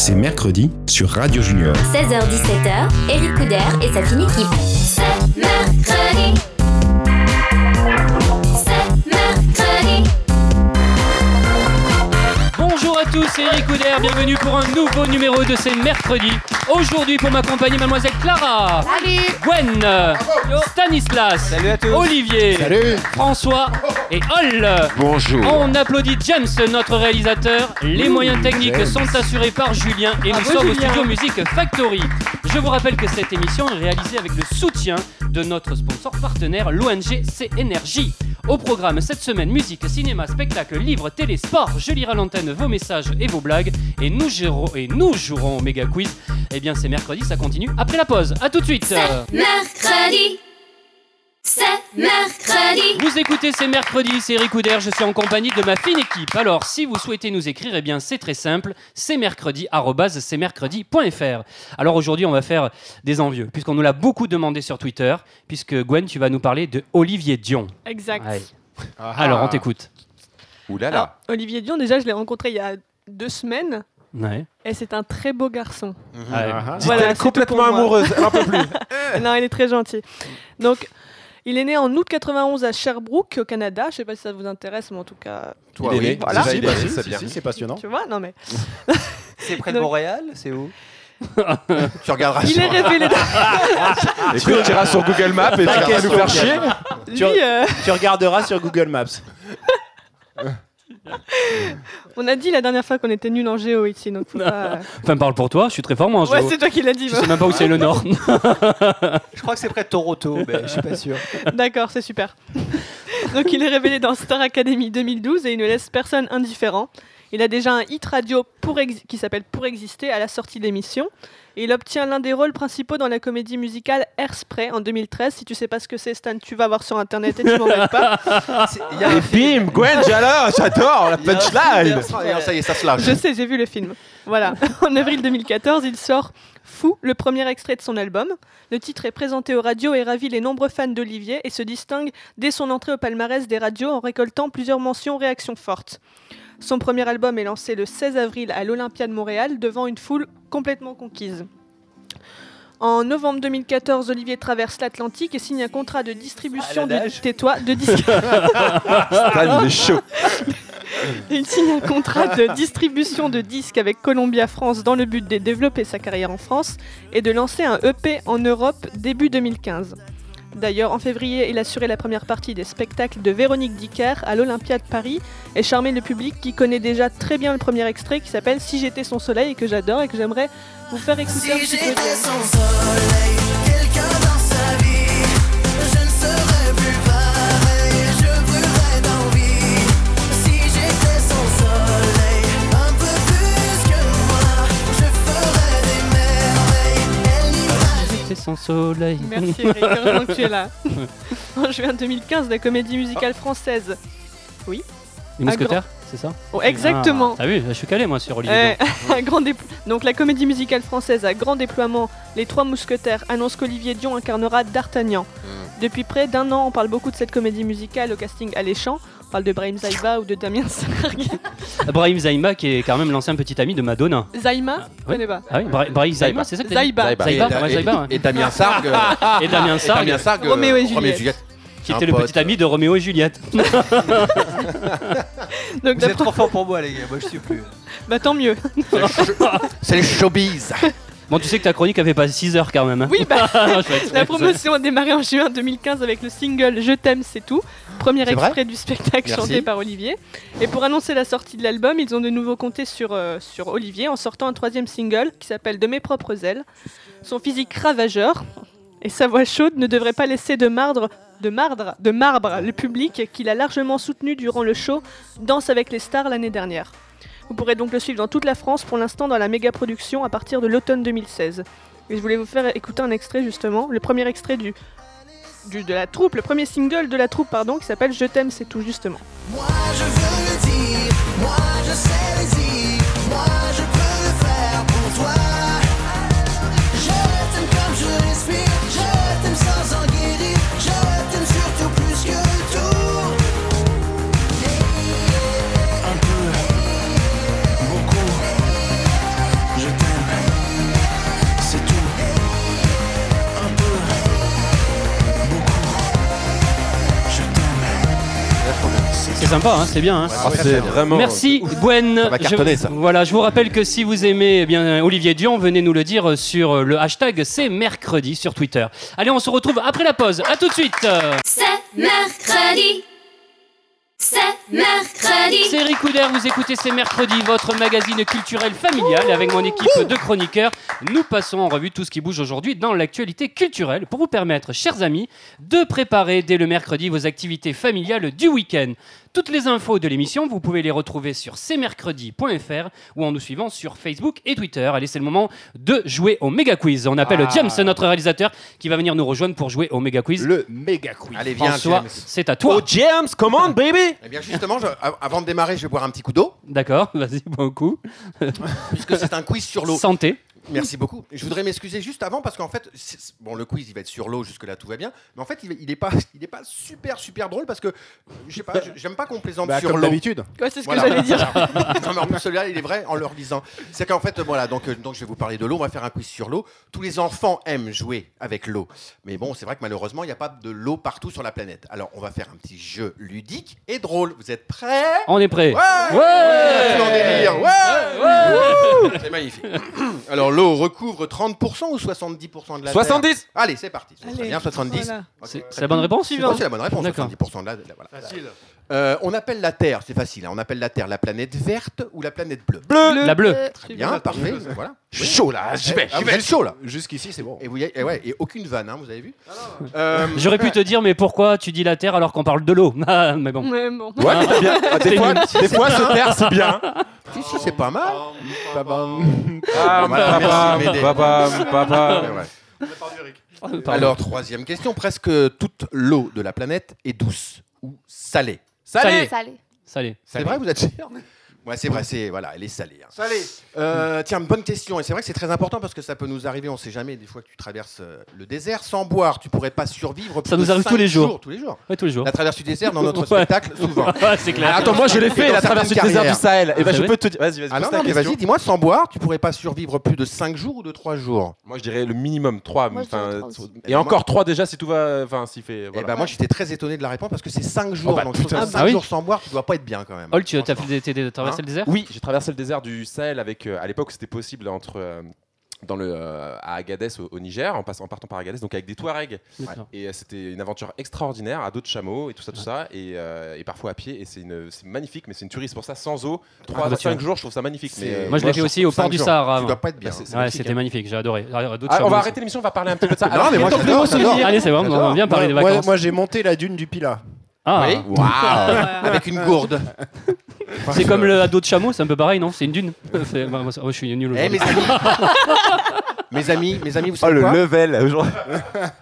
c'est mercredi sur Radio Junior. 16h-17h, Eric Couder et sa fine équipe. C'est mercredi. Tous, c'est Eric Couder, bienvenue pour un nouveau numéro de ces mercredis. Aujourd'hui pour m'accompagner mademoiselle Clara, Gwen, Stanislas, Olivier, François et Hall. Bonjour. On applaudit James, notre réalisateur. Les moyens techniques sont assurés par Julien et nous sommes au studio Music Factory. Je vous rappelle que cette émission est réalisée avec le soutien de notre sponsor partenaire, l'ONG C Énergie. Au programme cette semaine, musique, cinéma, spectacle, livres, télé, sport. Je lirai à l'antenne vos messages et vos blagues et nous jouerons, et nous jouerons au méga quiz. Eh bien, c'est mercredi, ça continue après la pause. À tout de suite. Mercredi. C'est mercredi. Vous écoutez C'est mercredi, c'est Eric Couder, je suis en compagnie de ma fine équipe. Alors, si vous souhaitez nous écrire, eh bien c'est très simple, c'est mercredi, c'est mercredi.fr. Alors aujourd'hui, on va faire des envieux, puisqu'on nous l'a beaucoup demandé sur Twitter, puisque Gwen, tu vas nous parler de Olivier Dion. Exact. Ouais. Alors, on t'écoute. Ouh là Alors, là. Olivier Dion, déjà, je l'ai rencontré il y a deux semaines Ouais. et c'est un très beau garçon. Ouais. Voilà, complètement amoureuse, en peut plus. non, il est très gentil. Donc, il est né en août 91 à Sherbrooke, au Canada. Je sais pas si ça vous intéresse, mais en tout cas, Toi, Il est né. Voilà. Déjà, Si, il est bah, né, si, c'est si, bien. si, c'est passionnant. tu vois, non mais. C'est près de Montréal C'est où? Tu regarderas Il est sur- révélé. Écoute, tu iras sur Google Maps et tu vas nous faire chier. Lui, euh, Tu regarderas sur Google Maps. On a dit la dernière fois qu'on était nul en géo ici, donc faut pas. Enfin, parle pour toi, je suis très fort moi en Ouais, géo. c'est toi qui l'as dit. Je sais même pas où c'est le nord. Je crois que c'est près de Toronto, mais je suis pas sûr. D'accord, c'est super. Donc il est révélé dans Star Academy 2012 et il ne laisse personne indifférent. Il a déjà un hit radio pour qui s'appelle Pour exister à la sortie de l'émission. Il obtient l'un des rôles principaux dans la comédie musicale Airspray en 2013. Si tu sais pas ce que c'est, Stan, tu vas voir sur internet et tu m'embêtes pas. C'est- Il y a Et bim, Gwen, j'adore, j'adore la punchline. Et ça y est, ça se lâche. Je sais, j'ai vu le film. Voilà. En avril 2014, il sort Fou, le premier extrait de son album. Le titre est présenté aux radios et ravit les nombreux fans d'Olivier et se distingue dès son entrée au palmarès des radios en récoltant plusieurs mentions réactions fortes. Son premier album est lancé le 16 avril à l'Olympia de Montréal devant une foule complètement conquise. En novembre 2014, Olivier traverse l'Atlantique et signe un contrat de distribution de nage. tais-toi de disques. Il signe un contrat de distribution de disques avec Columbia France dans le but de développer sa carrière en France et de lancer un EP en Europe début 2015. D'ailleurs, en février, il assurait la première partie des spectacles de Véronique Dicker à l'Olympia de Paris et charmé le public qui connaît déjà très bien le premier extrait qui s'appelle Si j'étais son soleil et que j'adore et que j'aimerais vous faire écouter un petit peu. de- C'est son soleil. Merci Eric, heureusement que tu es là. en juin 2015, la comédie musicale française. Les mousquetaires, c'est ça Oh, exactement. Ah, T'as vu, je suis calé moi sur Olivier. Eh, un grand Donc la comédie musicale française à grand déploiement, Les Trois Mousquetaires, annonce qu'Olivier Dion incarnera D'Artagnan. Depuis près d'un an, on parle beaucoup de cette comédie musicale au casting alléchant. On parle de Brahim Zaïba ou de Damien Sargue. Brahim Zaïma qui est quand même l'ancien petit ami de Madonna. Zaïma Je ouais. connais pas. Ah oui, Bra- Brahim Zaïma, c'est ça que t'as dit Zaïba. Zaïba. Zaïba, Et- et- Zaïba, ouais. Et Damien Sargue. euh, Et Damien et Sargue, Damien Sargue. Roméo et euh, Juliette. qui un était le pote. petit ami de Roméo et Juliette. Donc Vous êtes trop fort pour moi, les gars. Moi, je suis plus. bah tant mieux. C'est les showbiz. Bon, tu sais que ta chronique avait pas 6 heures quand même. hein. Oui, bah la promotion a démarré en juin 2015 avec le single Je t'aime, c'est tout. Premier extrait du spectacle Merci. chanté par Olivier. Et pour annoncer la sortie de l'album, ils ont de nouveau compté sur, euh, sur Olivier en sortant un troisième single qui s'appelle De mes propres ailes. Son physique ravageur et sa voix chaude ne devrait pas laisser de mardre, de mardre, de marbre le public qu'il a largement soutenu durant le show Danse avec les stars l'année dernière. Vous pourrez donc le suivre dans toute la France, pour l'instant dans la méga production à partir de l'automne 2016. Et je voulais vous faire écouter un extrait justement, le premier extrait du, du- de la troupe, le premier single de la troupe pardon, qui s'appelle Je t'aime c'est tout justement. Moi je veux le dire, moi je sais le sympa, hein, c'est bien. hein. Ah, c'est vraiment. Merci Gwen. Ça va cartonner, je, ça. Voilà, je vous rappelle que si vous aimez eh bien Olivier Dion, venez nous le dire sur le hashtag c'est mercredi sur Twitter. Allez, on se retrouve après la pause. À tout de suite. C'est mercredi. C'est mercredi. C'est Ricoudère, vous écoutez C'est mercredi, votre magazine culturel familial. Et avec mon équipe de chroniqueurs, nous passons en revue tout ce qui bouge aujourd'hui dans l'actualité culturelle pour vous permettre, chers amis, de préparer dès le mercredi vos activités familiales du week-end. Toutes les infos de l'émission, vous pouvez les retrouver sur cmercredi.fr ou en nous suivant sur Facebook et Twitter. Allez, c'est le moment de jouer au méga quiz. On appelle Ah. James, notre réalisateur, qui va venir nous rejoindre pour jouer au méga quiz. Le méga quiz. Allez, viens, François, James. c'est à toi. Oh, James, come on, baby! Eh bien, justement, je- avant de démarrer, je vais boire un petit coup d'eau, D'accord, vas-y, bon coup. puisque c'est un quiz sur l'eau. Santé. Merci beaucoup. Je voudrais m'excuser juste avant parce qu'en fait, bon, le quiz il va être sur l'eau jusque là tout va bien, mais en fait il, il est pas, il est pas super super drôle parce que je sais pas, j'aime pas qu'on plaisante Bah, sur comme l'eau. d'habitude. Ouais, c'est ce Voilà. que j'allais dire. non mais en plus celui-là il est vrai en leur disant. C'est qu'en fait voilà donc euh, donc je vais vous parler de l'eau. On va faire un quiz sur l'eau. Tous les enfants aiment jouer avec l'eau, mais bon c'est vrai que malheureusement il n'y a pas de l'eau partout sur la planète. Alors on va faire un petit jeu ludique et drôle. Vous êtes prêts? On est prêt. Ouais Ouais C'est magnifique. Alors l'eau recouvre 30% ou 70% de la 70. Terre Allez, c'est parti. C'est très Allez, bien, 70. voilà. Ok, C'est très la bonne réponse C'est la bonne réponse. D'accord. 70% de la, voilà. Euh, on appelle la Terre, c'est facile, hein, on appelle la Terre la planète verte ou la planète bleue Bleu. La bleue. Très bien, parfait. Voilà. Je suis chaud là, j'y vais, Ah, j'y vais. chaud là. Jusqu'ici, c'est bon. Et, vous y- et ouais, et aucune vanne, hein, vous avez vu Euh, J'aurais pu te dire, mais pourquoi tu dis la Terre alors qu'on parle de l'eau? Ah, Mais bon. Mais bon. Ouais, mais t'as bien. Ah, Des fois, des fois, se taire, c'est bien. Si, si, c'est pas mal. Ah, Voilà, merci de m'aider. papa, papa. Ouais, ouais. Pardon. Alors, troisième question. Presque toute l'eau de la planète est douce ou salée? Salé. Salé. Salé. C'est vrai, vous êtes sûr Ouais, c'est vrai, c'est voilà, elle est salée. hein. Euh, tiens, bonne question. Et c'est vrai que c'est très important parce que ça peut nous arriver. On sait jamais. Des fois que tu traverses euh, le désert sans boire, tu pourrais pas survivre. plus Ça nous de arrive tous les jours. Tous les jours. Ouais, tous les jours. La traversée du désert dans notre Ouais. spectacle, souvent. Ouais, c'est clair. Attends, moi je l'ai fait, la traversée du désert du Sahel. Et ben C'est je peux te dire. Vas-y, vas-y, Ah non, non, mais vas-y, dis-moi, sans boire, tu pourrais pas survivre plus de 5 jours ou de 3 jours? Moi je dirais le minimum 3. Moi, je dirais trois aussi. Et encore 3 déjà si tout va. Enfin, s'il fait. Eh voilà. ben moi, j'étais très étonné de la réponse parce que c'est 5 jours. bah, donc, putain. 5 Ah oui jours sans boire, tu dois pas être bien quand même. Ol, tu as fait des- traversé Hein le désert? Oui, j'ai traversé le désert du Sahel avec. euh, à l'époque, c'était possible entre. euh, dans le, euh, à Agadez au, au Niger, en, passant, en partant par Agadez, donc avec des Touaregs. Et euh, c'était une aventure extraordinaire, à dos de chameau et tout ça, tout ça, et, euh, et parfois à pied. Et c'est magnifique, mais c'est une tuerie. Pour ça, sans eau, 3 Ah, à bah, tu 5 vois. jours, je trouve ça magnifique. Mais, Moi, je l'ai fait aussi au port du. Sahara. Dois pas être bien. Bah, c'est Ouais, magnifique, c'était hein. magnifique, j'ai adoré. Ah, Ah, on va arrêter l'émission, on va parler un petit peu de ça. Non, mais moi. Allez, c'est bon, on va bien parler des vacances. moi, j'ai monté la dune du Pila. Ah, Oui. Waouh Avec une gourde. c'est comme le dos de chameau, c'est un peu pareil, non? C'est une dune. C'est- bah, moi, ça- moi, je suis nul. Eh, mes amis Mes amis, mes amis, vous Oh, savez le quoi? level aujourd'hui.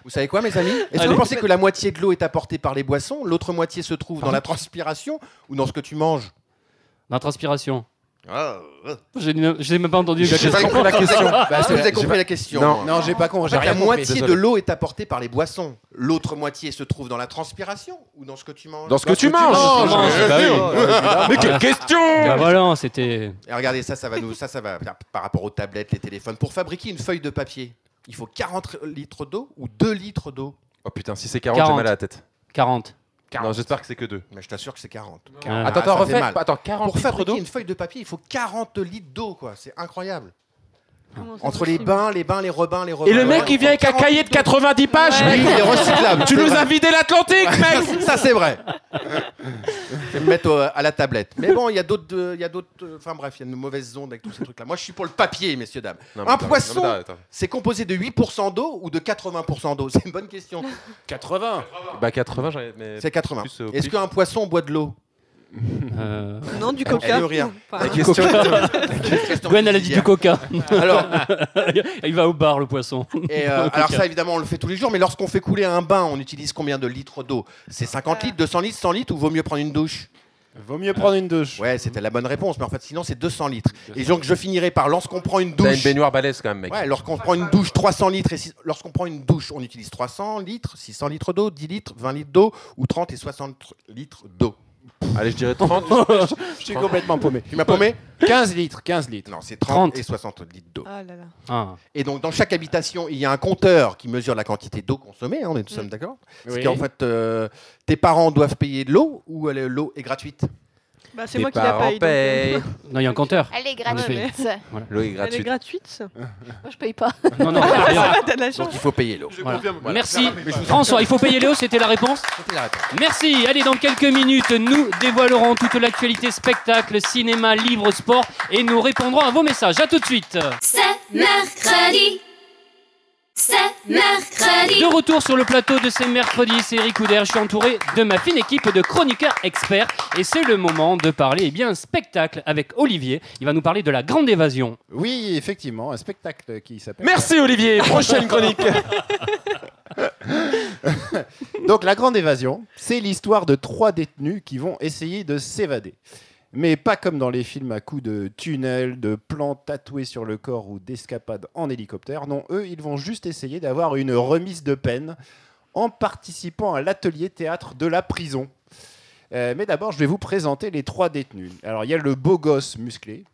Vous savez quoi, mes amis? Est-ce que Allez. vous pensez que la moitié de l'eau est apportée par les boissons, l'autre moitié se trouve dans la transpiration ou dans ce que tu manges? La transpiration. Ah, J'ai j'ai même pas entendu la J'ai pas question. compris la question. Bah, Est-ce que vous avez compris pas- la question Non. j'ai pas con, En fait, la compris. moitié de l'eau est apportée par les boissons. L'autre moitié se trouve dans la transpiration ou dans ce que tu manges Dans ce que tu manges. manges. Bien Bah sûr. Mais quelle question Ah, voilà, c'était. Et regardez, ça, ça va nous, ça, ça va par rapport aux tablettes, les téléphones. Pour fabriquer une feuille de papier, il faut 40 litres d'eau ou 2 litres d'eau. Oh putain, si c'est 40, j'ai 40. mal à la tête. 40. Non, j'espère que c'est que 2. Mais je t'assure que c'est 40. Ah. Attends, attends, ça fait refais. mal. Attends, 40 Pour litres fabriquer d'eau une feuille de papier, il faut 40 litres d'eau, quoi. C'est incroyable. Entre les bains, les bains, les rebins, les rebins. Et le mec, il vient avec un cahier de 90 pages, Oui, il est recyclable. Tu nous vrai. as vidé l'Atlantique, mec Ça, c'est vrai. Je vais me mettre à la tablette. Mais bon, il y a d'autres. euh, Il y a d'autres. euh, Enfin bref, il y a une mauvaise onde avec tous ces trucs-là. Moi, je suis pour le papier, messieurs, dames. Non, mais Un attends, poisson, non, mais attends, attends. c'est composé de 8% d'eau ou de 80% d'eau? C'est une bonne question. 80. Bah 80, j'en ai- mais C'est 80. plus, euh, Est-ce plus. qu'un poisson boit de l'eau? Euh, Non, du coca. Enfin, La question. Question Gwen, elle a dit du coca. Alors, Il va au bar, le poisson. et, euh, alors ça, évidemment, on le fait tous les jours, mais lorsqu'on fait couler un bain, on utilise combien de litres d'eau? C'est 50 litres, 200 litres, 100 litres ou vaut mieux prendre une douche? Vaut mieux prendre une douche. Ouais, c'était la bonne réponse, mais en fait, sinon, c'est 200 litres. Et donc, je finirai par lorsqu'on prend une T'as une douche. baignoire balèze quand même, mec. Ouais, lorsqu'on prend une douche, 300 litres. Et lorsqu'on prend une douche, on utilise 300 litres, 600 litres d'eau, 10 litres, 20 litres d'eau ou 30 et 60 litres d'eau. Allez, je dirais 30. Je suis complètement paumé. Tu m'as paumé 15 litres, 15 litres. Non, c'est 30, 30. et 60 litres d'eau. Ah là là. Ah. Et donc, dans chaque habitation, il y a un compteur qui mesure la quantité d'eau consommée. hein, on est tous sommes d'accord? Oui. C'est qu'en fait, euh, tes parents doivent payer de l'eau ou elle- l'eau est gratuite? Bah, c'est moi qui la parents paye. donc, euh, payent. Non, il y a un compteur. Elle est gratuite. gratuite. L'eau est Elle est gratuite. gratuite. Moi, je paye pas. Non, non, rien. T'as de la Donc, chance. il faut payer l'eau. Voilà. Voilà. Merci. François, il faut payer Léo, c'était la réponse C'était la réponse. Merci. Allez, dans quelques minutes, nous dévoilerons toute l'actualité spectacle, cinéma, livre, sport et nous répondrons à vos messages. À tout de suite. C'est mercredi. C'est mercredi. De retour sur le plateau de ces mercredis, c'est Eric Couder. Je suis entouré de ma fine équipe de chroniqueurs experts et c'est le moment de parler eh bien spectacle avec Olivier. Il va nous parler de la grande évasion. Oui, effectivement, un spectacle qui s'appelle. Merci Olivier. Prochaine chronique. Donc, La Grande Évasion, c'est l'histoire de trois détenus qui vont essayer de s'évader. Mais pas comme dans les films à coups de tunnels, de plans tatoués sur le corps ou d'escapades en hélicoptère. Non, eux, ils vont juste essayer d'avoir une remise de peine en participant à l'atelier théâtre de la prison. Euh, mais d'abord, je vais vous présenter les trois détenus. Alors, il y a le beau gosse musclé,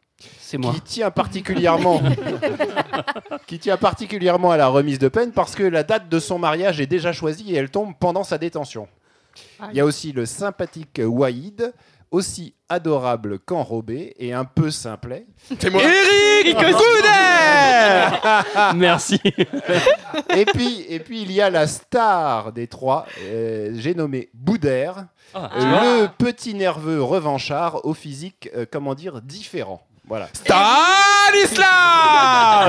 C'est moi. qui tient particulièrement qui tient particulièrement à la remise de peine parce que la date de son mariage est déjà choisie et elle tombe pendant sa détention. Il y a aussi le sympathique Waïd, aussi adorable qu'enrobé et un peu simplet. C'est moi. Eric Merci. Et puis, et puis il y a la star des trois, euh, j'ai nommé Boudère, Ah, euh, le petit nerveux revanchard au physique, euh, comment dire, différent. Voilà. Stanislas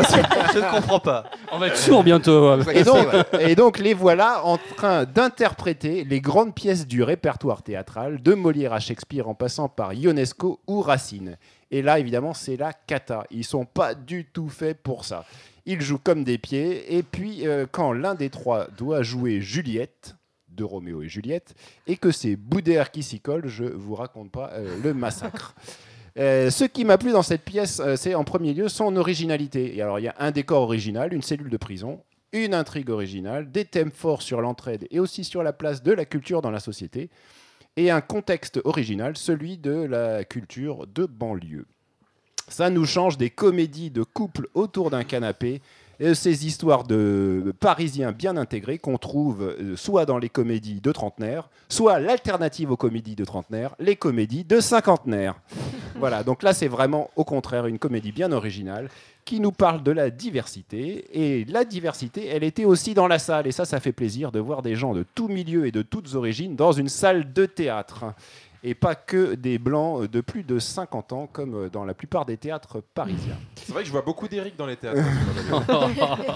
Je ne comprends pas. On va être sourd bientôt. Donc, et donc les voilà en train d'interpréter les grandes pièces du répertoire théâtral, de Molière à Shakespeare en passant par Ionesco ou Racine. Et là, évidemment, c'est la cata. Ils sont pas du tout faits pour ça. Ils jouent comme des pieds. Et puis, euh, quand l'un des trois doit jouer Juliette, de Roméo et Juliette, et que c'est Boudère qui s'y colle, je vous raconte pas euh, le massacre. Euh, ce qui m'a plu dans cette pièce, euh, c'est en premier lieu son originalité. Et alors, il y a un décor original, une cellule de prison, une intrigue originale, des thèmes forts sur l'entraide et aussi sur la place de la culture dans la société, et un contexte original, celui de la culture de banlieue. Ça nous change des comédies de couples autour d'un canapé, ces histoires de Parisiens bien intégrés qu'on trouve euh, soit dans les comédies de trentenaires, soit l'alternative aux comédies de trentenaires, les comédies de cinquantenaires. voilà, donc là c'est vraiment au contraire une comédie bien originale qui nous parle de la diversité. Et la diversité, elle était aussi dans la salle. Et ça, ça fait plaisir de voir des gens de tous milieux et de toutes origines dans une salle de théâtre. Et pas que des blancs de plus de 50 ans, comme dans la plupart des théâtres parisiens. C'est vrai que je vois beaucoup d'Eric dans les théâtres.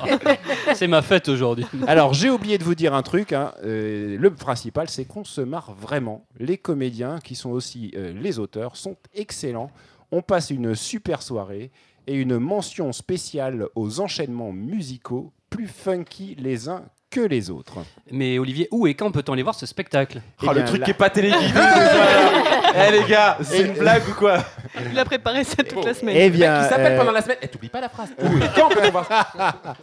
C'est ma fête aujourd'hui. Alors, j'ai oublié de vous dire un truc. hein. Euh, le principal, c'est qu'on se marre vraiment. Les comédiens, qui sont aussi euh, les auteurs, sont excellents. On passe une super soirée et une mention spéciale aux enchaînements musicaux plus funky les uns que les autres. Mais Olivier, où et quand peut-on aller voir ce spectacle? Eh Ah, le bien, truc là- qui est pas téléguidé. Eh les gars, c'est une blague ou quoi? Il a préparé ça toute la semaine. Eh bien, qui s'appelle euh, pendant la semaine. Eh, t'oublies pas la phrase. Où et quand peut-on voir ça?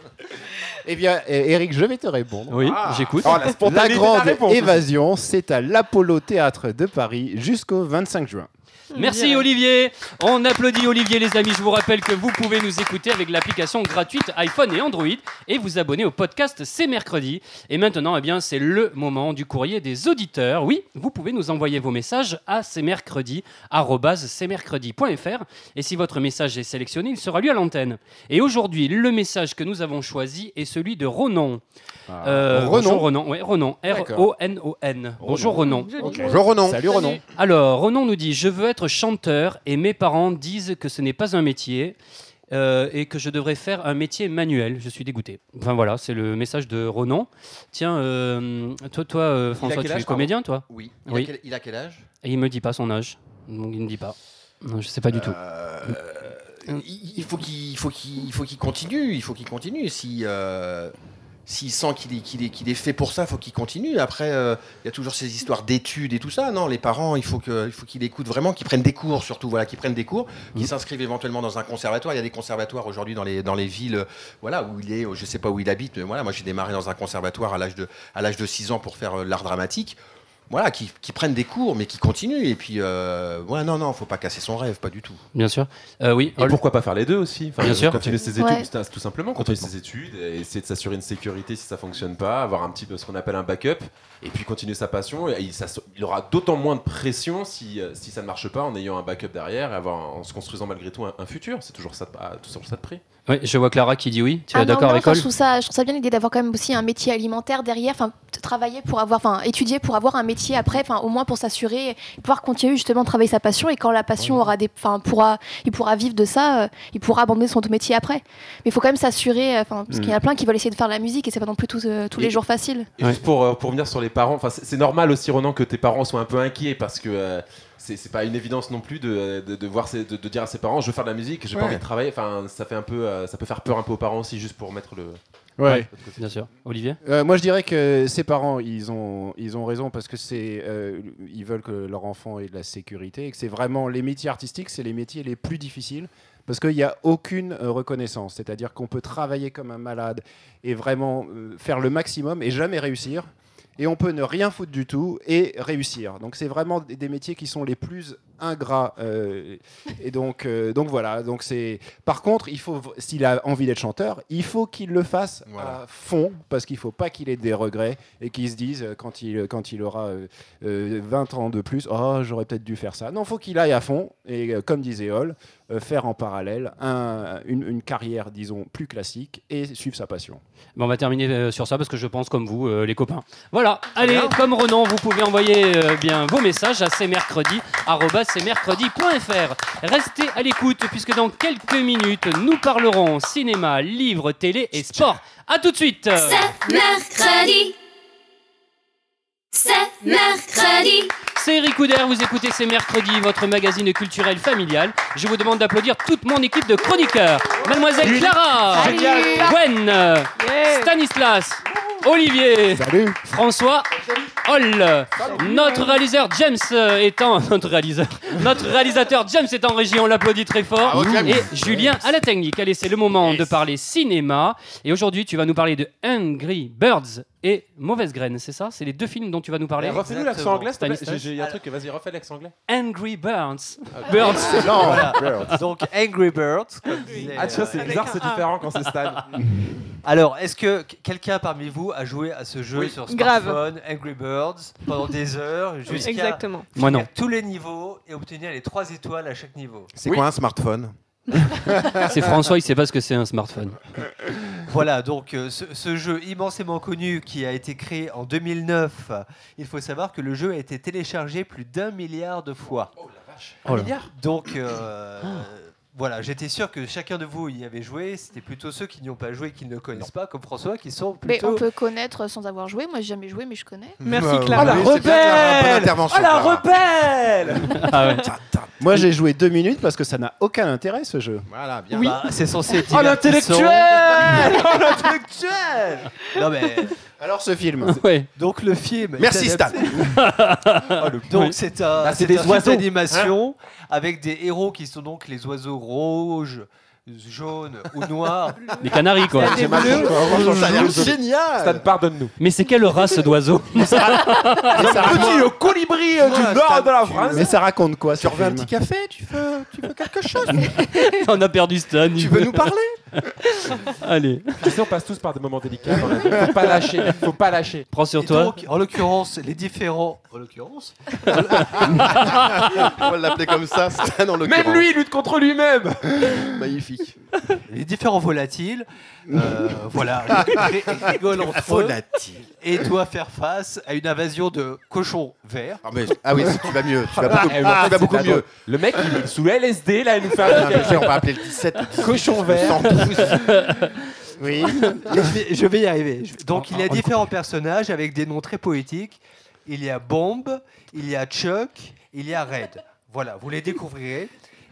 Eh bien, euh, Eric, je vais te répondre. Oui, Ah. j'écoute. Oh, la La spontanéité de grande réponse. évasion, c'est à l'Apollo Théâtre de Paris jusqu'au 25 juin. Merci Olivier. On applaudit Olivier les amis. Je vous rappelle que vous pouvez nous écouter avec l'application gratuite iPhone et Android et vous abonner au podcast C'est mercredi. Et maintenant, eh bien, c'est le moment du courrier des auditeurs. Oui, vous pouvez nous envoyer vos messages à cmercredi@cmercredi.fr et si votre message est sélectionné, il sera lu à l'antenne. Et aujourd'hui, le message que nous avons choisi est celui de Ronan. Euh, Renon. Bonjour Ronan. Ouais. R-O-N-O-N. Bonjour. Bonjour Renan. Salut Renan. Alors, Renan nous dit Je veux être chanteur et mes parents disent que ce n'est pas un métier euh, et que je devrais faire un métier manuel. Je suis dégoûté. Enfin voilà, c'est le message de Renan. Tiens, euh, toi, toi euh, François, tu âge, es comédien, toi? Oui. Il, Oui. A quel, il a quel âge? Et il me dit pas son âge. Donc il ne dit pas. Non, je sais pas du tout. Il faut qu'il il faut qu'il il faut qu'il continue. Il faut qu'il continue. Si s'il sent qu'il est, est, fait pour ça, il faut qu'il continue. Après, euh, il y a toujours ces histoires d'études et tout ça. Non, les parents, il faut que, il faut qu'il écoute vraiment, qu'ils prennent des cours surtout, voilà, qu'ils prennent des cours, qu'ils Mhm. s'inscrivent éventuellement dans un conservatoire. Il y a des conservatoires aujourd'hui dans les, dans les villes, voilà, où il est. Je sais pas où il habite, mais voilà, moi j'ai démarré dans un conservatoire à l'âge de, à l'âge de 6 ans pour faire euh, l'art dramatique. Voilà, qui, qui prennent des cours, mais qui continuent. Et puis, euh, ouais, non, non, faut pas casser son rêve, pas du tout. Bien sûr. Euh, oui. Et pourquoi pas faire les deux aussi Enfin, Bien sûr. Continuer ses études, Ouais. tout simplement. Continuer ses études, et essayer de s'assurer une sécurité si ça fonctionne pas, avoir un petit peu ce qu'on appelle un backup, et puis continuer sa passion. Et il, ça- il aura d'autant moins de pression si, euh, si ça ne marche pas en ayant un backup derrière et avoir, en se construisant malgré tout un, un futur. C'est toujours ça, de- ah, toujours ça de prix. Oui, je vois Clara qui dit oui. Tu Ah es non, d'accord non, avec je trouve ça, je trouve ça bien l'idée d'avoir quand même aussi un métier alimentaire derrière, enfin de travailler pour avoir, enfin étudier pour avoir un métier après, enfin au moins pour s'assurer, pouvoir continuer justement de travailler sa passion et quand la passion aura des, enfin pourra, il pourra vivre de ça, euh, il pourra abandonner son autre métier après. Mais il faut quand même s'assurer, euh, enfin parce qu'il y en a plein qui veulent essayer de faire de la musique et c'est pas non plus tous, euh, tous Et- les jours facile. Et juste pour, euh, pour venir sur les parents, enfin, c'est c'est normal aussi, Ronan, que tes parents soient un peu inquiets parce que euh, c'est c'est pas une évidence non plus de, de, de voir ses- de, de dire à ses parents je veux faire de la musique, j'ai Ouais. pas envie de travailler. Enfin, ça fait un peu, euh, ça peut faire peur un peu aux parents aussi, juste pour mettre le. Ouais. Bien sûr. Olivier? Euh, moi, je dirais que ses parents, ils ont, ils ont raison parce que c'est, euh, ils veulent que leur enfant ait de la sécurité et que c'est vraiment les métiers artistiques, c'est les métiers les plus difficiles parce qu'il n'y a aucune reconnaissance. C'est-à-dire qu'on peut travailler comme un malade et vraiment faire le maximum et jamais réussir. Et on peut ne rien foutre du tout et réussir. Donc c'est vraiment des métiers qui sont les plus ingrats. euh, et donc, euh, donc voilà. Donc c'est. Par contre, il faut, s'il a envie d'être chanteur, il faut qu'il le fasse Voilà. à fond parce qu'il faut pas qu'il ait des regrets et qu'il se dise euh, quand il quand il aura euh, euh, 20 ans de plus, oh j'aurais peut-être dû faire ça. Non, faut qu'il aille à fond et euh, comme disait Hall, euh, faire en parallèle un- une, une carrière disons plus classique et suivre sa passion. Bon, on va terminer euh, sur ça parce que je pense comme vous, euh, les copains. Voilà, allez, comme Renan, vous pouvez envoyer euh, bien vos messages à cmercredi.fr. Restez à l'écoute puisque dans quelques minutes, nous parlerons cinéma, livres, télé et sport. A tout de suite C'est mercredi. C'est mercredi. C'est Eric Couder, vous écoutez C'est mercredi, votre magazine culturel familial. Je vous demande d'applaudir toute mon équipe de chroniqueurs. Mademoiselle Clara, Salut. Gwen, Stanislas, Olivier, Salut. François, Hall. Notre réalisateur James euh, étant notre réalisateur, notre réalisateur James est en régie, on l'applaudit très fort. Bravo, James. Et Julien à la technique. Allez, c'est le moment de parler cinéma. Et aujourd'hui, tu vas nous parler de Angry Birds et Mauvaise Graine, c'est ça? C'est les deux films dont tu vas nous parler. Refais-nous l'accent anglais, s'il te plaît. Stanislas. J'ai- j'ai un truc, vas-y, refais l'accent anglais. Angry Birds. Birds. Non. Voilà. Donc Angry Birds. comme disait, Ah, tu vois, c'est euh, bizarre, c'est différent quand c'est Stan. Alors, est-ce que qu- quelqu'un parmi vous a joué à ce jeu Oui. sur Grave. smartphone, Angry Birds, pendant des heures, jusqu'à Exactement. Moi non. tous les niveaux et obtenir les trois étoiles à chaque niveau? C'est quoi un smartphone? C'est François, il sait pas ce que c'est un smartphone. Voilà, donc euh, ce, ce jeu immensément connu qui a été créé en 2009, il faut savoir que le jeu a été téléchargé plus d'un milliard de fois. Oh là. Donc euh, voilà, j'étais sûr que chacun de vous y avait joué. C'était plutôt ceux qui n'y ont pas joué, qui ne le connaissent pas, comme François, qui sont Mais plutôt. on peut connaître sans avoir joué. Moi, j'ai jamais joué, mais je connais. Merci Bah, Clara. oui, c'est bien, Clara, intervention, Clara. rebelle Ah ouais. Moi, j'ai joué deux minutes parce que ça n'a aucun intérêt ce jeu. Voilà, bien. Bah, C'est censé être Oh, l'intellectuel Oh, l'intellectuel Non mais Alors ce film. Ouais. donc le film. est Merci, adapté- Donc Oui. c'est un, Bah, c'est c'est des un film oiseaux. d'animation avec des héros qui sont donc les oiseaux rouges, jaunes ou noirs. Les canaris, quoi. A l'air Stan, génial pardonne-nous. Mais c'est quelle race d'oiseau Mais ça raconte, Petit le colibri euh, du nord de la France. mais ça raconte quoi ce Tu reviens un film petit café Tu veux, tu veux quelque chose On a perdu Stan. Tu veux nous parler Allez, Tu sais, on passe tous par des moments délicats dans la vie. Faut pas lâcher, faut pas lâcher. prends sur Et toi. donc, en l'occurrence, les différents. En l'occurrence On va l'appeler comme ça, Stan en l'occurrence. Même lui, il lutte contre lui-même. Magnifique. Les différents volatiles, euh, voilà, rigolent entre eux Volatile. et doivent faire face à une invasion de cochons verts. Ah, mais- ah oui, tu vas mieux. Tu vas beaucoup, tu vas beaucoup c'est- mieux. Le mec, il est sous LSD, là, il nous fait un Ah, on va appeler le 17, le 18, Cochon le vert. 112. Oui. je, vais, je vais y arriver. Je- Donc il y a différents personnages avec des noms très poétiques. Il y a Bomb, il y a Chuck, il y a Red. Voilà, vous les découvrirez.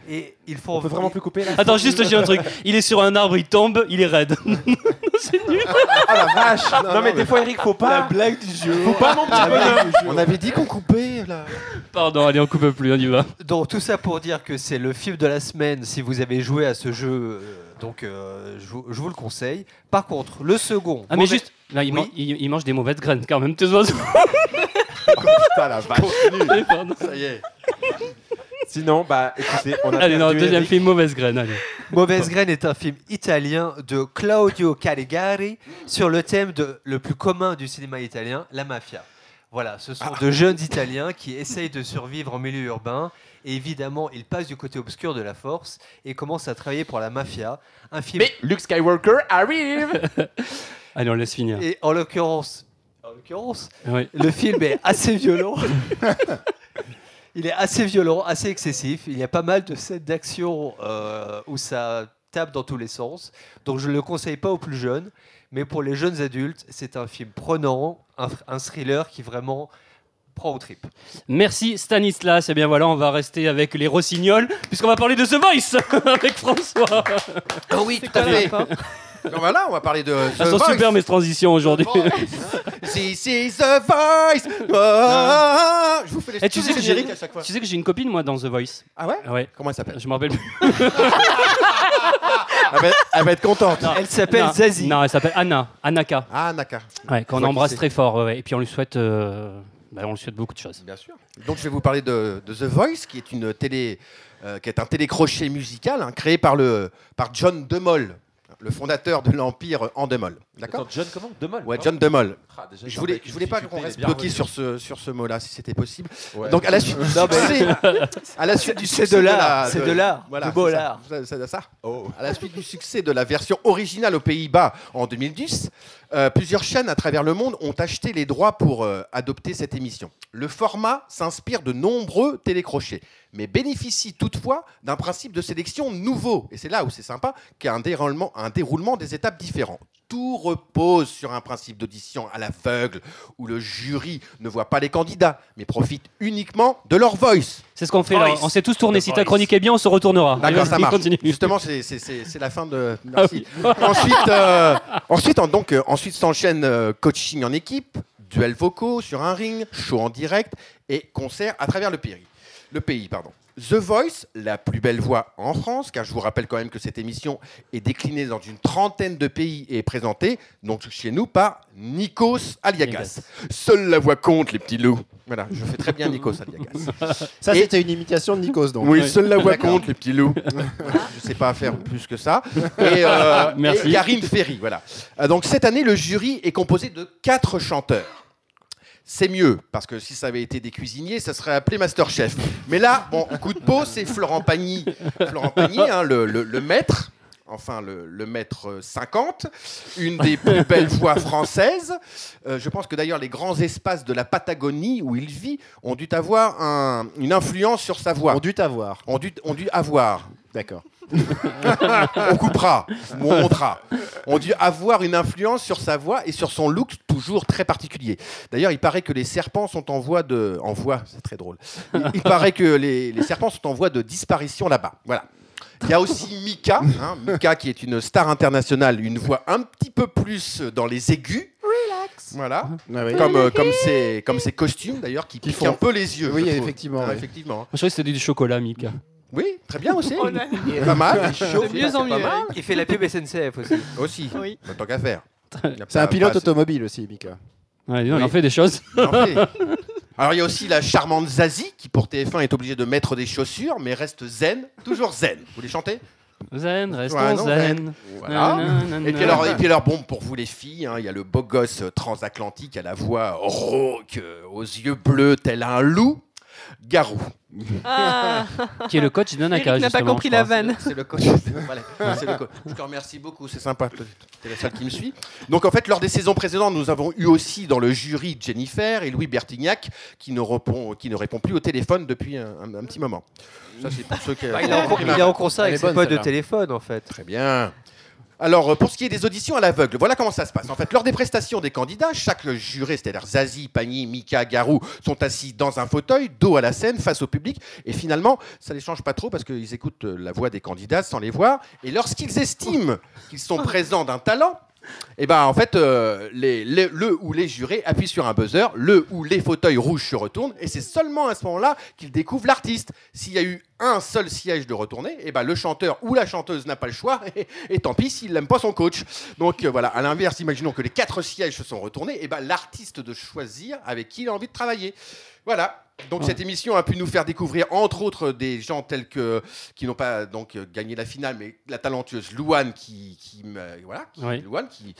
Et il faut On peut vraiment plus couper là Attends, juste, j'ai un truc. Il est sur un arbre, il tombe, il est raide. c'est nul. Ah la vache Non, mais des fois, Eric, faut la pas. blague du jeu. Faut pas, mon petit bonhomme. On avait dit qu'on coupait là. Pardon, allez, on coupe plus, on y va. Donc tout ça pour dire que c'est le film de la semaine si vous avez joué à ce jeu. euh, donc euh, je, vous, je vous le conseille. Par contre, le second. Ah, mais juste, là, il, Oui. man- il- il mange des mauvaises graines quand même, tes oiseaux. Putain, la vache. Ça y est. Sinon, bah écoutez, on a Allez, non, deuxième Eric. film, Mauvaise Graine. Allez. Mauvaise Graine est un film italien de Claudio Caligari sur le thème de, le plus commun du cinéma italien, la mafia. Voilà, ce sont de jeunes Italiens qui essayent de survivre en milieu urbain. Et évidemment, ils passent du côté obscur de la force et commencent à travailler pour la mafia. Un film. Mais Luke Skywalker arrive Allez, on laisse finir. Et en l'occurrence, en l'occurrence, Oui. le film est assez violent. Il est assez violent, assez excessif. Il y a pas mal de scènes d'action euh, où ça tape dans tous les sens. Donc je ne le conseille pas aux plus jeunes. Mais pour les jeunes adultes, c'est un film prenant, un, un thriller qui vraiment prend aux tripes. Merci Stanislas. Et bien voilà, on va rester avec les rossignols, puisqu'on va parler de The Voice avec François. Ah oui, tout à fait. Donc voilà, on va parler de. The Elles sont Voice. super mes transitions aujourd'hui. This is the voice. Ah, je vous fais les Et tu sais que j'ai génériques à chaque fois. tu sais que j'ai une copine moi dans The Voice. Ah ouais? Ouais. Comment elle s'appelle? Je me rappelle plus. elle, va, elle va être contente. Elle s'appelle Non, Zazie. Non, elle s'appelle Anna. Anaka. Ah, Naka. Ouais, qu'on Je vois qui embrasse c'est. très fort. ouais, ouais. Et puis on lui souhaite, euh, bah, on lui souhaite beaucoup de choses. Bien sûr. Donc je vais vous parler de, de The Voice, qui est une télé, euh, qui est un télécrochet musical hein, créé par le par John DeMol, le fondateur de l'empire en DeMol. D'accord. John, comment? Demol Ouais, John DeMol. Ah, déjà, Je voulais, je voulais pas qu'on reste bloqué sur ce, sur ce mot-là, si c'était possible. Ouais. Donc à la suite du succès, à la suite du C'est succès de l'art, la- c'est de l'art, voilà, c'est ça. l'art. C'est- c'est ça. Oh. À la suite du succès de la version originale aux Pays-Bas en 2010, euh, plusieurs chaînes à travers le monde ont acheté les droits pour euh, adopter cette émission. Le format s'inspire de nombreux télécrochets, mais bénéficie toutefois d'un principe de sélection nouveau. Et c'est là où c'est sympa, qui a un déroulement, un déroulement des étapes différents. Tout repose sur un principe d'audition à l'aveugle, où le jury ne voit pas les candidats, mais profite uniquement de leur voice. C'est ce qu'on fait là. On s'est tous tournés. The Si ta chronique est bien, on se retournera. D'accord, ça marche. continue. Justement, c'est- la fin de. Ah Merci. ensuite, euh, ensuite, en- donc, euh, ensuite s'enchaîne euh, coaching en équipe, duels vocaux sur un ring, show en direct et concert à travers le pays. Le pays, pardon. The Voice, la plus belle voix en France, car je vous rappelle quand même que cette émission est déclinée dans une trentaine de pays et est présentée, donc chez nous, par Nikos Aliagas. Seule la voix compte, les petits loups. Voilà, je fais très bien Nikos Aliagas. Ça, Et- c'était une imitation de Nikos, donc. Oui, seule la voix compte, les petits loups. je sais pas faire plus que ça. Et, euh, Merci. et Karine Ferry, voilà. Euh, donc cette année, le jury est composé de quatre chanteurs. C'est mieux, parce que si ça avait été des cuisiniers, ça serait appelé Masterchef. Mais là, bon, coup de peau, c'est Florent Pagny, Florent Pagny hein, le, le- le maître, enfin le, le maître euh, 50, une des plus belles voix françaises. Euh, je pense que d'ailleurs les grands espaces de la Patagonie où il vit ont dû avoir un- une influence sur sa voix. On dû t'avoir. Ont dû, ont dû avoir. D'accord. on coupera, ou on montera. On dû avoir une influence sur sa voix et sur son look toujours très particulier. D'ailleurs, il paraît que les serpents sont en voie de... En voie, c'est très drôle. Il, il paraît que les, les serpents sont en voie de disparition là-bas. Voilà. Il y a aussi Mika, hein, Mika qui est une star internationale, une voix un petit peu plus dans les aigus. Relax. Voilà. Ah oui. Comme, euh, comme, ses, comme ses costumes d'ailleurs qui, Qui piquent font- un peu les yeux. Oui, je trouve. effectivement, Ah, oui. effectivement. Je croyais que c'était du chocolat, Mika. Oui, très bien aussi. Oh là là. Pas mal. De mieux en Pas mieux. mal. Il fait la pub SNCF aussi. Aussi. Oui. Bah, Tant qu'à faire. C'est un pilote automobile aussi, Mika. Ouais, dis donc, Oui. On en fait des choses. Il. Alors il y a aussi la charmante Zazie qui pour TF1 est obligée de mettre des chaussures mais reste zen, toujours zen. Vous les chantez? Zen, restons Ouais, non, zen. Voilà. Nanana. Et puis, alors, et puis alors, bon, pour vous les filles, hein, il y a le beau gosse transatlantique à la voix rauque, euh, aux yeux bleus tel un loup, Garou. Ah, Qui est le coach d'Anaka, Eric n'a pas compris la vanne. C'est le coach. Le. Je te remercie beaucoup, c'est sympa. Tu es la seule qui me suit. Donc en fait, lors des saisons précédentes, nous avons eu aussi dans le jury Jennifer et Louis Bertignac qui ne répond, qui ne répond plus au téléphone depuis un, un- un petit moment. Ça c'est pour ceux qui. Bah, il, est en, il en concert Elle avec ses potes de téléphone en fait. Très bien. Alors, euh, pour ce qui est des auditions à l'aveugle, voilà comment ça se passe. En fait, lors des prestations des candidats, chaque juré, c'est-à-dire Zazie, Pagny, Mika, Garou, sont assis dans un fauteuil, dos à la scène, face au public. Et finalement, ça les change pas trop parce qu'ils écoutent euh, la voix des candidats sans les voir. Et lorsqu'ils estiment qu'ils sont présents d'un talent, Et ben en fait, euh, le ou les jurés appuient sur un buzzer, le ou les fauteuils rouges se retournent, et c'est seulement à ce moment-là qu'ils découvrent l'artiste. S'il y a eu un seul siège de retourné, et ben le chanteur ou la chanteuse n'a pas le choix, et, tant pis s'il n'aime pas son coach. Donc euh, voilà, à l'inverse, imaginons que les quatre sièges se sont retournés, et ben l'artiste de choisir avec qui il a envie de travailler. Voilà. Donc cette émission a pu nous faire découvrir entre autres des gens tels que qui n'ont pas donc gagné la finale, mais la talentueuse Louane qui, qui voilà, qui, Oui. Louane qui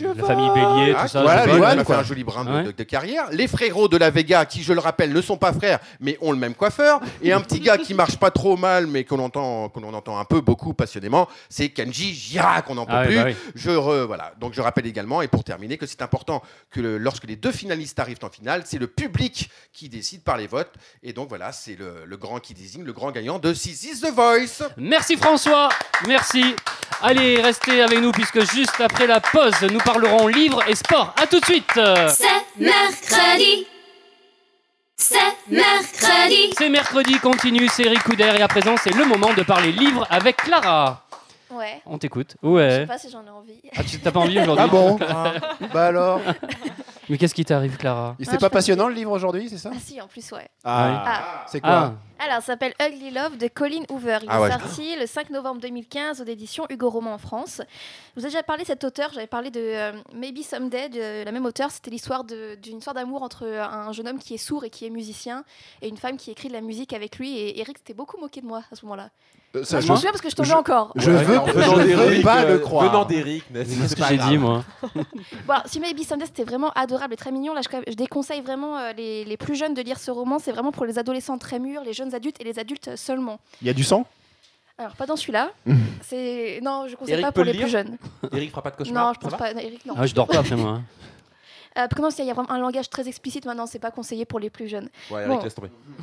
La famille Bélier, ah, tout ça. Voilà, Louane, a fait un joli brin de, Ouais. de- de carrière. Les frérots de la Vega, qui, je le rappelle, ne sont pas frères, mais ont le même coiffeur. Et un petit gars qui marche pas trop mal, mais qu'on entend, qu'on en entend un peu beaucoup passionnément, c'est Kenji Girac, on n'en peut Ah plus. bah oui. Je re- voilà. Donc je rappelle également, et pour terminer, que c'est important que le- lorsque les deux finalistes arrivent en finale, c'est le public qui décide par les votes. Et donc voilà, c'est le, le grand qui désigne le grand gagnant de Six is the Voice. Merci François, merci. Allez, restez avec nous puisque juste après la pause, nous parlerons livres et sport. À tout de suite. C'est mercredi. C'est mercredi. C'est mercredi, continue, c'est Eric Couder et à présent c'est le moment de parler livres avec Clara. Ouais. On t'écoute. Je Ouais. sais pas si j'en ai envie. Ah, tu t'as pas envie aujourd'hui Ah bon Bah alors Mais qu'est-ce qui t'arrive Clara C'est pas passionnant le livre aujourd'hui, c'est ça Ah si, en plus, ouais. Ah, Ah. c'est Ah, quoi Alors, ça s'appelle Ugly Love de Colin Hoover. Il Ah est ouais. sorti le 5 novembre 2015 aux éditions Hugo Roman en France. Je vous ai déjà parlé de cet auteur. J'avais parlé de euh, Maybe Someday de la même auteur. C'était l'histoire d'une histoire d'amour entre euh, un jeune homme qui est sourd et qui est musicien et une femme qui écrit de la musique avec lui. Et Eric s'était beaucoup moqué de moi à ce moment-là. Euh, ça, je je, me souviens parce que je tombais je- encore. je veux, je veux pas euh, le croire. Venant d'Eric, mais c'est ce c'est que pas j'ai dit moi. Bon, si Maybe Someday c'était vraiment adorable et très mignon, là je, déconseille vraiment euh, les, plus jeunes de lire ce roman. C'est vraiment pour les adolescents très mûrs, les jeunes adultes et les adultes seulement. Il y a du sang? Alors pas dans celui-là. c'est non, je conseille Eric pas pour le les plus jeunes. Eric fera pas de cauchemar Non, je ça pense pas. Eric, non. Ah, je dors pas après moi. Euh, parce que non, il y a vraiment un langage très explicite maintenant, c'est pas conseillé pour les plus jeunes. Ouais, Bon.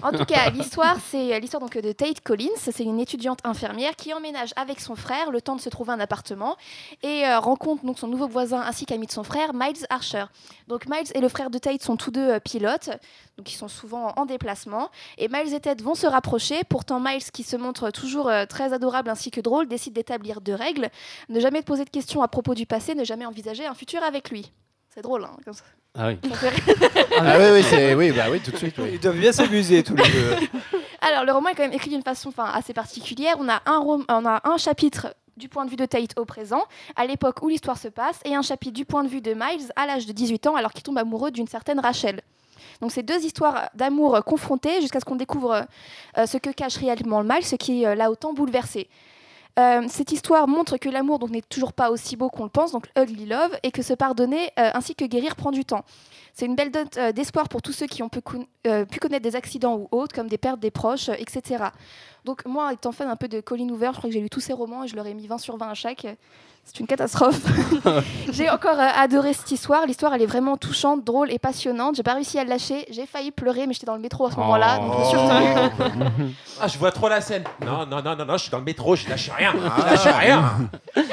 En tout cas, l'histoire, c'est euh, l'histoire donc de Tate Collins. C'est une étudiante infirmière qui emménage avec son frère le temps de se trouver un appartement et euh, rencontre donc son nouveau voisin ainsi qu'ami de son frère, Miles Archer. Donc Miles et le frère de Tate sont tous deux euh, pilotes, donc ils sont souvent en déplacement. Et Miles et Tate vont se rapprocher. Pourtant, Miles, qui se montre toujours très adorable ainsi que drôle, décide d'établir deux règles ne jamais poser de questions à propos du passé, ne jamais envisager un futur avec lui. C'est drôle, hein, comme ça. Ah oui. Ah oui, oui, c'est oui, bah oui, tout de suite. oui. Ils doivent bien s'amuser tous les deux. Alors, le roman est quand même écrit d'une façon enfin, assez particulière. On a, un rom- on a un chapitre du point de vue de Tate au présent, à l'époque où l'histoire se passe, et un chapitre du point de vue de Miles à l'âge de 18 ans, alors qu'il tombe amoureux d'une certaine Rachel. Donc, c'est deux histoires d'amour confrontées jusqu'à ce qu'on découvre euh, ce que cache réellement le mal, ce qui euh, l'a autant bouleversé. Euh, cette histoire montre que l'amour n'est toujours pas aussi beau qu'on le pense, donc ugly love, et que se pardonner euh, ainsi que guérir prend du temps. C'est une belle note euh, d'espoir pour tous ceux qui ont pu, pu connaître des accidents ou autres, comme des pertes des proches, etc. Donc moi, étant fan un peu de Colin Hoover, je crois que j'ai lu tous ses romans et je leur ai mis 20 sur 20 à chaque. C'est une catastrophe. j'ai encore euh, adoré cette histoire. L'histoire, elle est vraiment touchante, drôle et passionnante. J'ai pas réussi à le lâcher. J'ai failli pleurer, mais j'étais dans le métro à ce moment-là, donc je me suis retenue. Ah, je vois trop la scène. Non, non, non, non, non, je suis dans le métro, je lâche rien. Je lâche rien.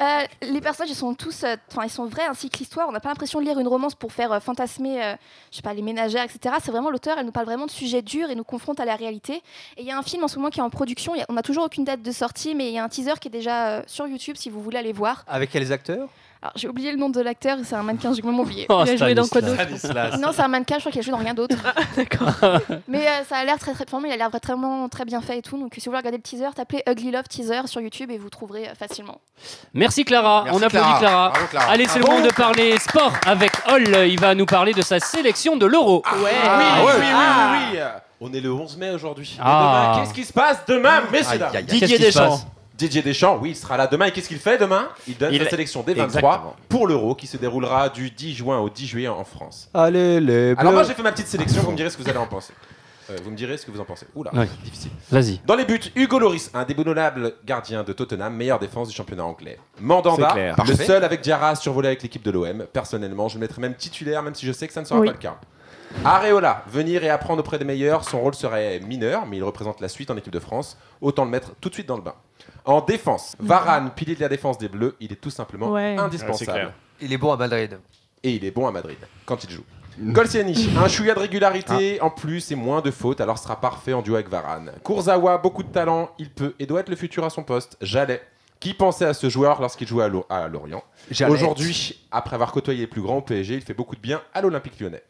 Euh, les personnages, ils sont tous, euh, enfin, ils sont vrais, ainsi que l'histoire. On n'a pas l'impression de lire une romance pour faire euh, fantasmer, je sais pas, les ménagères, etc. C'est vraiment l'auteur. Elle nous parle vraiment de sujets durs et nous confronte à la réalité. Et il y a un film en ce moment qui est en production. On n'a toujours aucune date de sortie, mais il y a un teaser qui est déjà sur YouTube si vous voulez aller voir. Avec quels acteurs? Alors, j'ai oublié le nom de l'acteur. C'est un mannequin. J'ai complètement oublié. Oh, Il a joué dans quoi Stanislas. d'autre Non, c'est un mannequin. Je crois qu'il a joué dans rien d'autre. D'accord. Mais euh, ça a l'air très très fort, mais il a l'air vraiment très bien fait et tout. Donc si vous voulez regarder le teaser, tapez Ugly Love Teaser sur YouTube et vous trouverez euh, facilement. Merci Clara, Merci, on applaudit Clara. Bravo, Clara. Allez, c'est le moment de parler sport avec Hall. Il va nous parler de sa sélection de l'Euro. Ah, oui, oui, oui, oui, oui, oui. On est le 11 mai aujourd'hui. Ah. Qu'est-ce qui se passe demain, messieurs Didier Deschamps. Didier Deschamps, oui, il sera là demain. Et qu'est-ce qu'il fait demain? Il donne Il- sa sélection des 23 Exactement. pour l'Euro qui se déroulera du 10 juin au 10 juillet en France. Allez, les Alors moi bleus. j'ai fait ma petite sélection, vous me direz ce que vous allez en penser. Euh, vous me direz ce que vous en pensez. Oula, Ouais. difficile. Vas-y. Dans les buts, Hugo Loris, un déboulonnable gardien de Tottenham, meilleure défense du championnat anglais. Mandanda, le Parfait. seul avec Diarra à survoler avec l'équipe de l'OM. Personnellement, je le mettrais même titulaire, même si je sais que ça ne sera Oui. pas le cas. Areola, venir et apprendre auprès des meilleurs, son rôle serait mineur, mais il représente la suite en équipe de France. Autant le mettre tout de suite dans le bain. En défense, Varane, pilier de la défense des Bleus, il est tout simplement Ouais. Ouais, c'est indispensable. clair. Il est bon à Madrid. et il est bon à Madrid quand il joue. Colciani, un chouïa de régularité en plus et moins de fautes, alors sera parfait en duo avec Varane. Kurzawa, beaucoup de talent, il peut et doit être le futur à son poste. Jalais, Qui pensait à ce joueur lorsqu'il jouait à, Lo- à Lorient? Aujourd'hui, après avoir côtoyé les plus grands au PSG, il fait beaucoup de bien à l'Olympique lyonnais.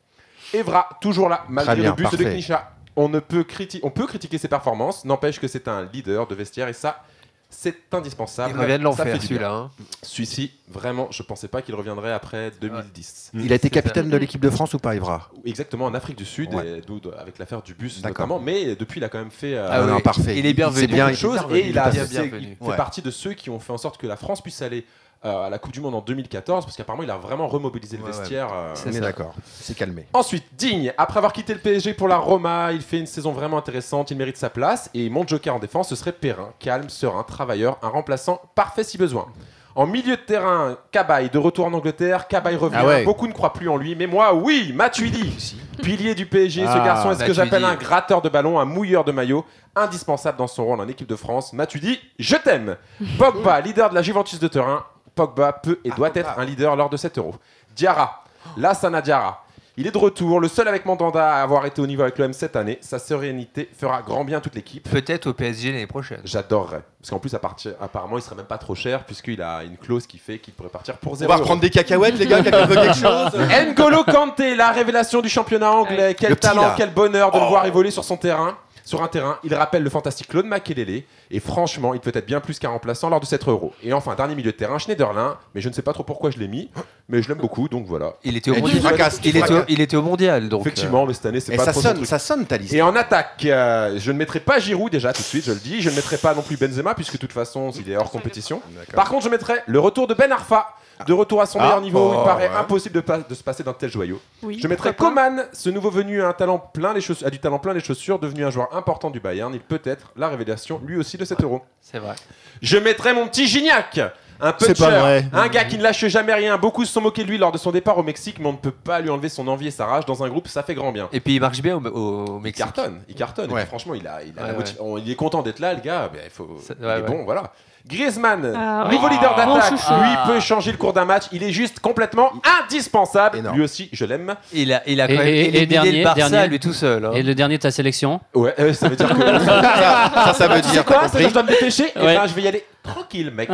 Evra, toujours là, malgré bien, le but de parfait. Knisha. On, ne peut criti- on peut critiquer ses performances, n'empêche que c'est un leader de vestiaire et ça, c'est indispensable. Il revient de Ça l'enfer celui-là. bien. hein. Celui-ci, vraiment, je pensais pas qu'il reviendrait après 2010. Il a été capitaine de l'équipe de France ou pas, Evra? Exactement, en Afrique du Sud, Ouais. et d'où- de- avec l'affaire du bus notamment. Mais depuis, il a quand même fait euh, Ah oui, non, parfait. il est bienvenu. C'est bien, de bienvenu, et il, a, à fait. partie de ceux qui ont fait en sorte que la France puisse aller euh, à la Coupe du Monde en 2014 parce qu'apparemment il a vraiment remobilisé le Ouais, ouais. vestiaire. euh. On est d'accord. C'est calmé. Ensuite, Digne, après avoir quitté le PSG pour la Roma, il fait une saison vraiment intéressante, il mérite sa place et mon joker en défense ce serait Perrin, calme, serein, travailleur, un remplaçant parfait si besoin. En milieu de terrain, Cabaye de retour en Angleterre, Cabaye revient, Ah ouais. beaucoup ne croient plus en lui, mais moi oui, Matuidi, pilier du PSG, ce Ah, garçon est ce que j'appelle un gratteur de ballon, un mouilleur de maillot, indispensable dans son rôle en équipe de France. Matuidi, je t'aime. Pogba, leader de la Juventus de Turin, Pogba peut et doit être un leader lors de cet euro. Diarra, Lassana Diarra. Il est de retour, le seul avec Mandanda à avoir été au niveau avec l'OM cette année. Sa sérénité fera grand bien à toute l'équipe. Peut-être au PSG l'année prochaine. J'adorerais. Parce qu'en plus, à partir- apparemment, il serait même pas trop cher, puisqu'il a une clause qui fait qu'il pourrait partir pour On zéro. va euro. reprendre des cacahuètes, les gars, quelqu'un veut quelque chose N'Golo Kanté, la révélation du championnat anglais. Quel Le talent, quel bonheur de le voir évoluer sur son terrain. Sur un terrain, il rappelle le fantastique Claude Makelele. Et franchement, il peut être bien plus qu'un remplaçant lors de cet euro. Et enfin, dernier milieu de terrain, Schneiderlin. Mais je ne sais pas trop pourquoi je l'ai mis. Mais je l'aime beaucoup, donc voilà. Il était au, Et mondial. il, était au, fracasses. il était au mondial. Donc, Effectivement, mais cette année, c'est Et pas ça trop sonne, truc. ça sonne ta liste. Et en attaque, euh, je ne mettrai pas Giroud déjà tout de suite, je le dis. Je ne mettrai pas non plus Benzema puisque de toute façon il est hors compétition. Par contre, je mettrai le retour de Ben Arfa, de retour à son Ah. meilleur niveau. Oh, il paraît ouais. impossible de, pas- de se passer d'un tel joyau. Oui, Je mettrai. Coman, ce nouveau venu a un talent plein les a du talent plein les chaussures, devenu un joueur important du Bayern. Il peut être la révélation lui aussi de cet euro. c'est vrai. Je mettrai mon petit Gignac. Un C'est puncher, pas vrai. un gars qui ne lâche jamais rien. Beaucoup se sont moqués de lui lors de son départ au Mexique, mais on ne peut pas lui enlever son envie et sa rage. Dans un groupe, ça fait grand bien. Et puis il marche bien au, au- au Il Mexique. cartonne, il cartonne. Et Ouais. puis, franchement, il a, il, a Ouais, la ouais. motiv- on- il est content d'être là, le gars. Ben, il faut, Ça- il ouais, est ouais. bon, voilà. Griezmann, Ah, oui. nouveau leader Mon d'attaque, chouchou. lui Ah. peut changer le cours d'un match. Il est juste complètement indispensable. Énorme. Lui aussi, je l'aime. Il a, il a quand Et- même et- et éliminé dernier- le Barça dernier. lui tout seul. hein. Et le dernier de ta sélection Ouais, euh, ça veut dire que. ça, ça, ça veut dire, quoi Ça, je dois me dépêcher. Eh Ouais. ben, je vais y aller tranquille, mec.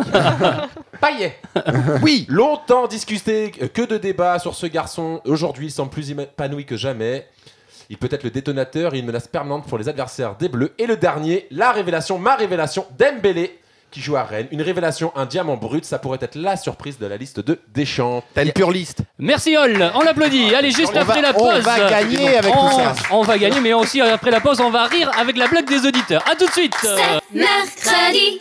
Paillet. Oui. Longtemps discuté, euh, que de débats sur ce garçon. Aujourd'hui, il semble plus épanoui que jamais. Il peut être le détonateur et une menace permanente pour les adversaires des Bleus. Et le dernier, la révélation, ma révélation, Dembélé, qui joue à Rennes. Une révélation, un diamant brut. Ça pourrait être la surprise de la liste de Deschamps. T'as une pure liste. Merci Hall, on l'applaudit. Allez, juste On après va- la pause. on va gagner avec on, tout ça. On va gagner, mais aussi après la pause, on va rire avec la blague des auditeurs. A tout de suite. C'est mercredi.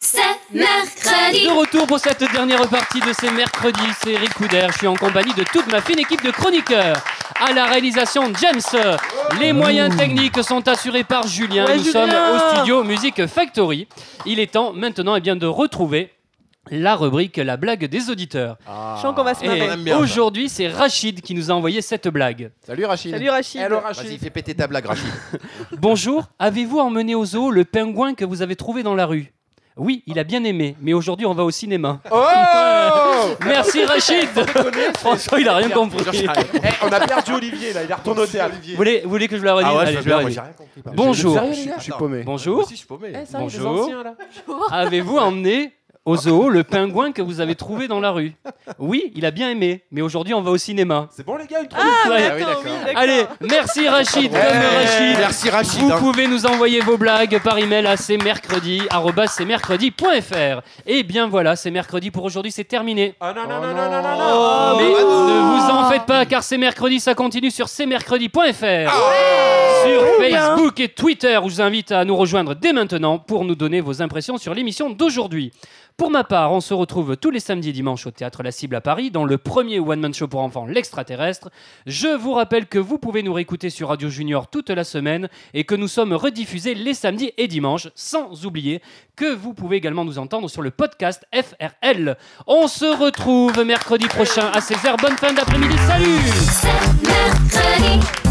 C'est mercredi. De retour pour cette dernière partie de ces mercredis, c'est Eric Couder. Je suis en compagnie de toute ma fine équipe de chroniqueurs. À la réalisation, James. Les moyens techniques sont assurés par Julien. Ouais, Nous Julien sommes au studio Music Factory. Il est temps maintenant eh bien, de retrouver la rubrique La blague des auditeurs. Je sens qu'on va se Et marrer. aujourd'hui, c'est Rachid qui nous a envoyé cette blague. Salut Rachid. Salut Rachid. Hello, Vas-y, Rachid. fais péter ta blague, Rachid. Bonjour, avez-vous emmené au zoo le pingouin que vous avez trouvé dans la rue? Oui, il a bien aimé, mais aujourd'hui on va au cinéma. Oh Merci Rachid François, il a rien compris. Eh, On a perdu Olivier, là. Il est retourné au théâtre. Vous voulez, vous voulez que je vous la redise Ah ouais, Allez, je veux je la bien, moi, redis. j'ai rien compris. pardon. Bonjour, Sérieux, Je les gars je suis paumé. bonjour. Si, je suis paumé. Eh, ça, les Bonjour. anciens, là. Avez-vous emmené au zoo le pingouin que vous avez trouvé dans la rue Oui, il a bien aimé, mais aujourd'hui on va au cinéma. C'est bon, les gars, une Ah, chronique mais Ouais. attends, oui, d'accord. Allez, merci Rachid, comme Rachid. Merci, Rachid. Vous hein. pouvez nous envoyer vos blagues par email à cmercredi@cmercredi.fr. Et bien voilà, c'est mercredi pour aujourd'hui, c'est terminé. Ah non, non, non, non. non, non, non, non. Oh, mais non. ne vous en faites pas car c'est mercredi, ça continue sur cmercredi.fr. Ah. sur Facebook et Twitter où je vous invite à nous rejoindre dès maintenant pour nous donner vos impressions sur l'émission d'aujourd'hui. Pour ma part, on se retrouve tous les samedis et dimanches au Théâtre La Cible à Paris dans le premier one-man show pour enfants, l'extraterrestre. Je vous rappelle que vous pouvez nous réécouter sur Radio Junior toute la semaine et que nous sommes rediffusés les samedis et dimanches, sans oublier que vous pouvez également nous entendre sur le podcast FRL. On se retrouve mercredi prochain à 16h. Bonne fin d'après-midi. Salut mercredi.